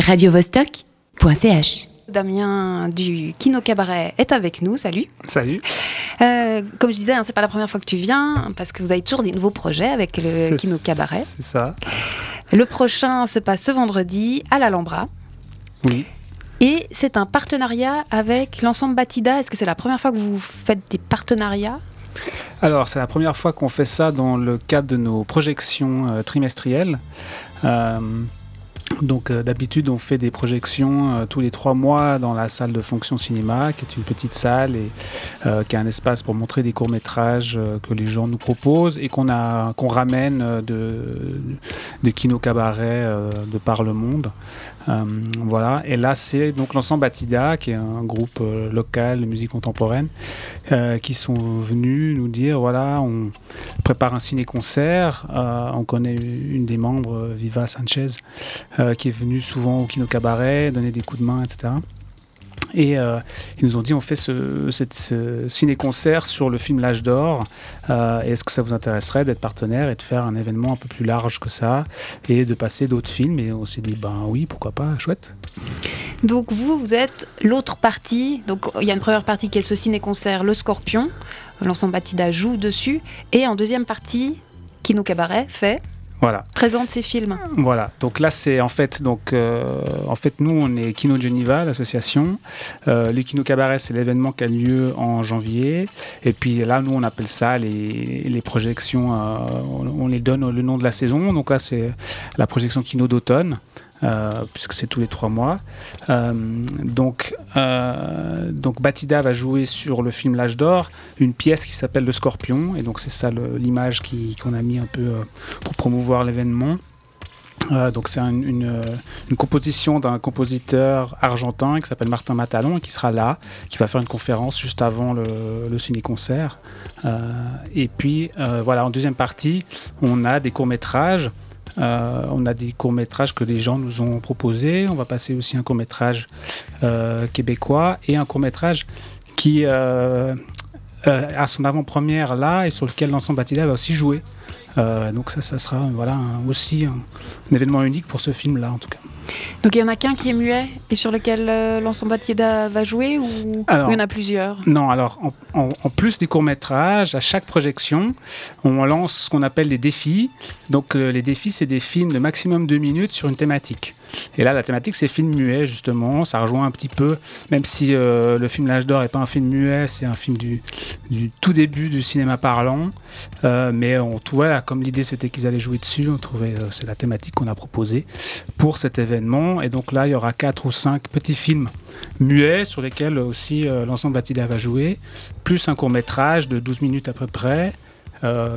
radiovostok.ch. Damien du Kino Cabaret est avec nous. Salut. Salut. Euh, comme je disais, hein, c'est pas la première fois que tu viens parce que vous avez toujours des nouveaux projets avec le Kino Cabaret. C'est ça. Le prochain se passe ce vendredi à l'Alhambra Oui. et c'est un partenariat avec l'ensemble Batida. Est-ce que c'est la première fois que vous faites des partenariats? Alors, c'est la première fois qu'on fait ça dans le cadre de nos projections euh, trimestrielles. Euh, donc, euh, d'habitude, on fait des projections euh, tous les trois mois dans la salle de fonction cinéma, qui est une petite salle et euh, qui a un espace pour montrer des courts métrages que les gens nous proposent et qu'on a qu'on ramène de de kino cabaret de par le monde. Voilà. Et là, c'est donc l'ensemble Batida, qui est un groupe local de musique contemporaine, qui sont venus nous dire voilà, on prépare un ciné-concert. On connaît une des membres, Viva Sanchez, qui est venue souvent au Kino Cabaret, donner des coups de main, etc. Et euh, ils nous ont dit on fait ce, ce ciné-concert sur le film L'âge d'or. Euh, Est-ce que ça vous intéresserait d'être partenaire et de faire un événement un peu plus large que ça et de passer d'autres films? Et on s'est dit ben oui, pourquoi pas, chouette. Donc vous, vous êtes l'autre partie. Donc il y a une première partie qui est ce ciné-concert Le Scorpion. L'ensemble Batida joue dessus. Et en deuxième partie, Kino Cabaret fait, Voilà. présente ses films. Voilà, donc là c'est en fait donc euh, en fait nous on est Kino Geneva l'association. Euh, le Kino Cabaret c'est l'événement qui a lieu en janvier et puis là nous on appelle ça les, les projections euh, on, on les donne le nom de la saison donc là c'est la projection Kino d'automne. euh, puisque c'est tous les trois mois. Donc, euh, donc Batida va jouer sur le film L'âge d'or une pièce qui s'appelle Le Scorpion, et donc c'est ça l'image qu'on a mis un peu euh, pour promouvoir l'événement. Euh, donc c'est un- une, composition d'un compositeur argentin qui s'appelle Martin Matalon et qui sera là, qui va faire une conférence juste avant le, le ciné-concert. Et puis voilà, en deuxième partie, on a des courts-métrages. Euh, on a des courts-métrages que des gens nous ont proposés. On va passer aussi un court-métrage euh, québécois et un court-métrage qui euh, a son avant-première là et sur lequel l'ensemble Batida va aussi jouer. Donc ça, sera aussi un, un événement unique pour ce film-là en tout cas. Donc il y en a qu'un qui est muet et sur lequel euh, l'ensemble Batida va jouer ou Alors, il y en a plusieurs? Non, alors en, en- en plus des courts-métrages, à chaque projection, on lance ce qu'on appelle des défis. Donc euh, les défis, c'est des films de maximum deux minutes sur une thématique. Et là, la thématique, c'est film muet, justement. Ça rejoint un petit peu, même si euh, le film L'âge d'or n'est pas un film muet, c'est un film du, du tout début du cinéma parlant. Euh, mais on trouvait, comme l'idée c'était qu'ils allaient jouer dessus, on trouvait, euh, c'est la thématique qu'on a proposée pour cet événement. Et donc là, il y aura quatre ou cinq petits films muets sur lesquels aussi euh, l'ensemble Batida va jouer, plus un court métrage de 12 minutes à peu près.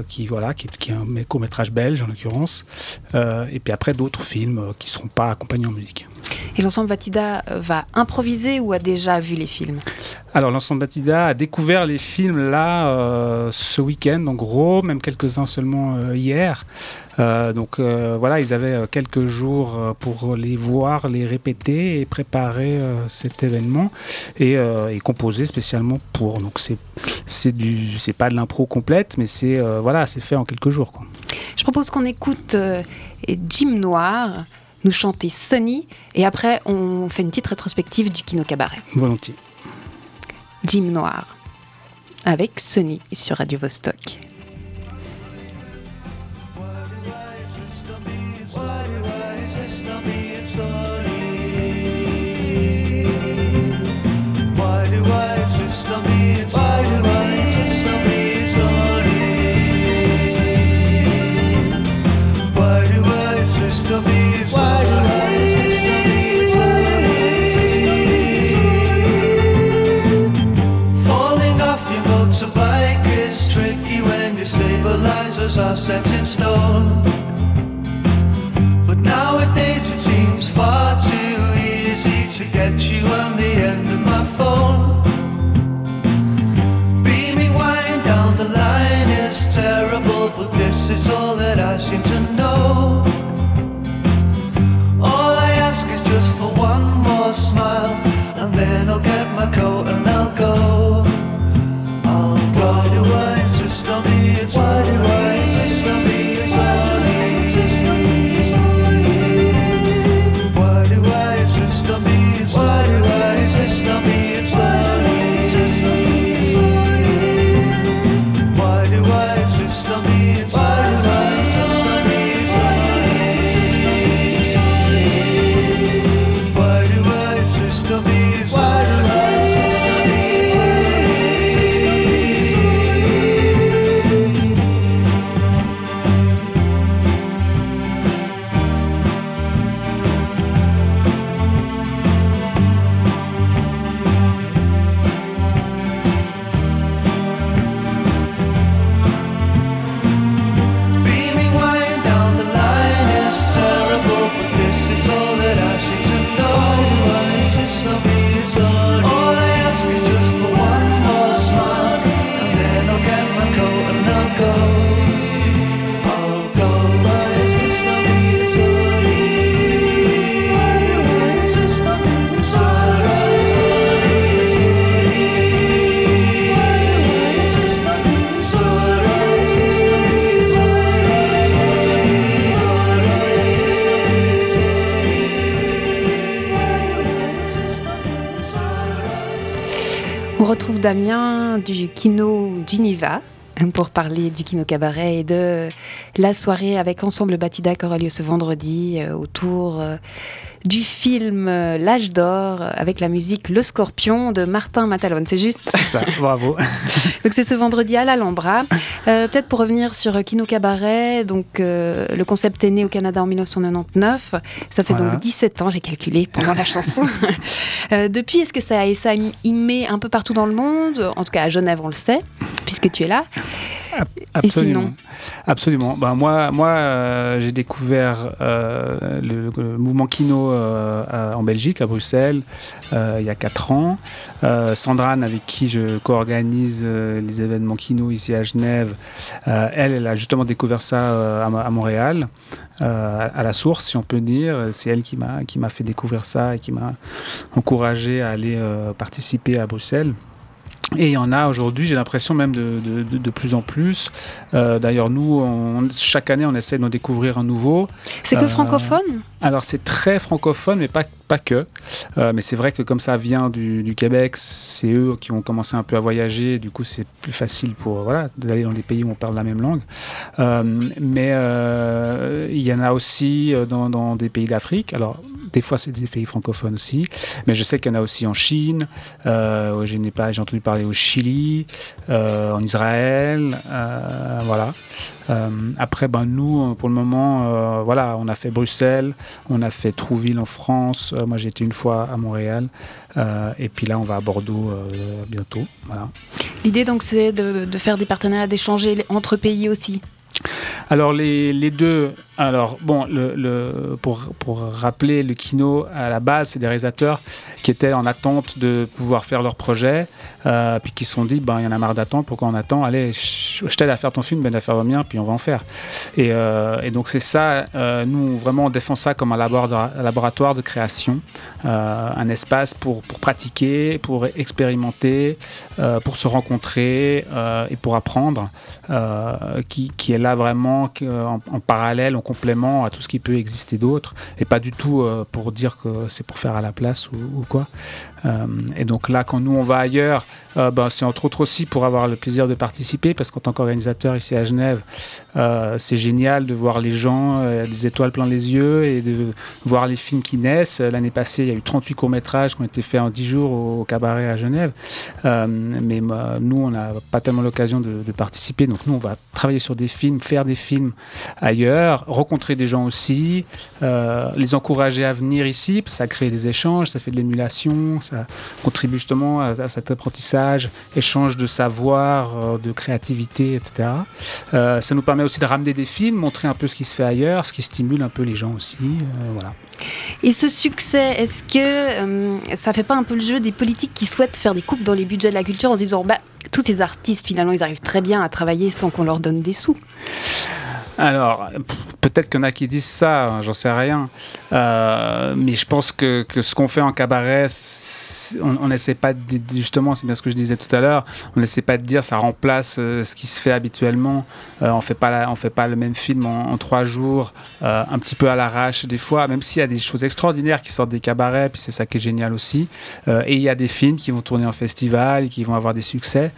qui voilà qui, qui est un court métrage belge en l'occurrence et puis après d'autres films qui seront pas accompagnés en musique Et l'ensemble Batida euh, va improviser ou a déjà vu les films? Alors l'ensemble Batida a découvert les films là euh, ce week-end en gros même quelques-uns seulement euh, hier. Euh, donc voilà ils avaient quelques jours pour les voir les répéter et préparer cet événement. Et, et composer spécialement pour. Donc c'est c'est du c'est pas de l'impro complète mais c'est voilà c'est fait en quelques jours quoi. Je propose qu'on écoute Jim Noir nous chanter Sunny et après on fait une petite rétrospective du Kino Cabaret. volontiers Jim Noir avec Sunny sur Radio Vostok. I seem to know. Retrouve Damien du Kino Geneva pour parler du Kino Cabaret et de la soirée avec Ensemble Batida qui aura lieu ce vendredi euh, autour euh, du film euh, L'âge d'or avec la musique Le Scorpion de Martin Matalone. C'est juste C'est ça, bravo. Donc c'est ce vendredi à l'Alhambra. Euh, Peut-être pour revenir sur Kino Cabaret, donc euh, le concept est né au Canada en 1999. Ça fait Voilà. donc 17 ans, j'ai calculé pendant la chanson. Euh, depuis, est-ce que ça a émé un peu partout dans le monde? En tout cas à Genève, on le sait, puisque tu es là. Et Absolument. sinon Absolument. Ben, moi, moi euh, j'ai découvert euh, le, le mouvement Kino euh, à- en Belgique, à Bruxelles, il y a 4 ans. Sandrine, avec qui je co-organise les événements Kino ici à Genève, elle, elle a justement découvert ça à, à Montréal, à, la source, si on peut dire. C'est elle qui m'a qui m'a fait découvrir ça et qui m'a encouragé à aller participer à Bruxelles. Et il y en a aujourd'hui, j'ai l'impression même de, de, de- de plus en plus. Euh, D'ailleurs, nous, on- chaque année, on essaie d'en découvrir un nouveau. C'est que Euh, francophone? Alors, c'est très francophone, mais pas, pas que. Euh, mais c'est vrai que comme ça vient du, Québec, c'est eux qui ont commencé un peu à voyager. Du coup, c'est plus facile pour voilà, d'aller dans des pays où on parle la même langue. Euh, mais euh, il y en a aussi euh, dans, dans des pays d'Afrique. Alors, des fois, c'est des pays francophones aussi. Mais je sais qu'il y en a aussi en Chine. Euh, je j'ai entendu parler au Chili, euh, en Israël, euh, voilà. Euh, après, ben nous, pour le moment, euh, voilà, on a fait Bruxelles, on a fait Trouville en France. Euh, moi, été une fois à Montréal, Euh, et puis là, on va à Bordeaux euh, bientôt. Voilà. L'idée donc c'est de, de faire des partenariats, d'échanger entre pays aussi? Alors les, les deux, alors bon, pour, rappeler, le Kino à la base, c'est des réalisateurs qui étaient en attente de pouvoir faire leur projet, euh, puis qui se sont dit, ben il y en a marre d'attendre, pourquoi on attend? Allez, je t'aide à faire ton film, ben à faire le mien, puis on va en faire. Et, euh, donc c'est ça, euh, nous vraiment on défend ça comme un laboratoire, de création, un espace pour, pratiquer, pour expérimenter, pour se rencontrer et pour apprendre, qui, est là vraiment en, en parallèle, complément à tout ce qui peut exister d'autre, et pas du tout euh, pour dire que c'est pour faire à la place ou, ou quoi. Euh, et donc là, quand nous on va ailleurs, euh, ben, c'est entre autres aussi pour avoir le plaisir de participer, parce qu'en tant qu'organisateur ici à Genève, euh, c'est génial de voir les gens, des étoiles plein les yeux, et de voir les films qui naissent. L'année passée, il y a eu 38 courts-métrages qui ont été faits en 10 jours au, cabaret à Genève. Mais nous, on n'a pas tellement l'occasion de, participer. Donc nous, on va travailler sur des films, faire des films ailleurs, rencontrer des gens aussi, les encourager à venir ici. Ça crée des échanges, ça fait de l'émulation, ça contribue justement à, à cet apprentissage, échange de savoir, euh, de créativité, etc. Euh, ça nous permet aussi de ramener des films, montrer un peu ce qui se fait ailleurs, ce qui stimule un peu les gens aussi. euh, voilà. Et ce succès, est-ce que euh, ça fait pas un peu le jeu des politiques qui souhaitent faire des coupes dans les budgets de la culture en se disant bah tous ces artistes finalement ils arrivent très bien à travailler sans qu'on leur donne des sous? Alors, peut-être qu'il y en a qui disent ça, hein, j'en sais rien. Euh, mais je pense que, que ce qu'on fait en cabaret, on n'essaie pas de, justement, c'est bien ce que je disais tout à l'heure, on n'essaie pas de dire ça remplace euh, ce qui se fait habituellement. Euh, on fait fait pas le même film en, trois jours, un petit peu à l'arrache des fois, même s'il y a des choses extraordinaires qui sortent des cabarets, puis c'est ça qui est génial aussi. Et il y a des films qui vont tourner en festival, qui vont avoir des succès.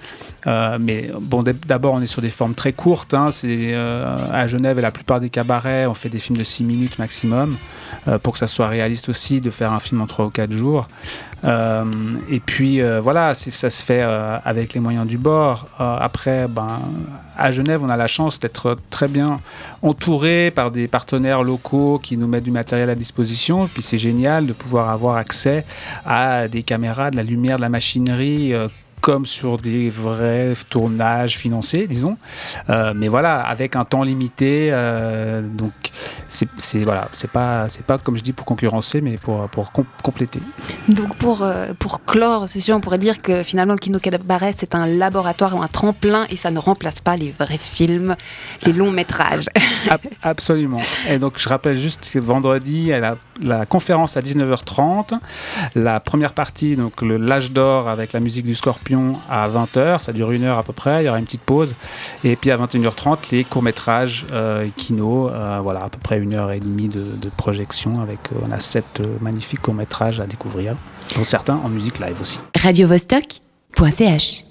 Mais bon, d'abord, on est sur des formes très courtes. hein. C'est à Genève et la plupart des cabarets, on fait des films de 6 minutes maximum euh, pour que ça soit réaliste aussi de faire un film en 3 ou 4 jours. Euh, et puis euh, voilà, ça se fait avec les moyens du bord. Après, ben, à Genève, on a la chance d'être très bien entouré par des partenaires locaux qui nous mettent du matériel à disposition. Puis c'est génial de pouvoir avoir accès à des caméras, de la lumière, de la machinerie. Comme sur des vrais tournages financés, disons. Euh, mais voilà, avec un temps limité. euh, donc, c'est voilà, c'est pas, c'est pas comme je dis pour concurrencer, mais pour, pour com- compléter. Donc pour, euh, pour clore, c'est sûr, on pourrait dire que finalement le Kino Cabaret c'est un laboratoire ou un tremplin et ça ne remplace pas les vrais films, les longs métrages. Ab- absolument. Et donc, je rappelle juste que vendredi, a la, conférence à 19h30. La première partie, donc l'âge d'or avec la musique du Scorpion à 20h. Ça dure une heure à peu près. Il y aura une petite pause. Et puis à 21h30, les courts-métrages euh, Kino. euh, voilà, à peu près une heure et demie de, de projection. Avec, euh, on a sept euh, magnifiques courts-métrages à découvrir, dont certains en musique live aussi. radiovostok.ch choc.ch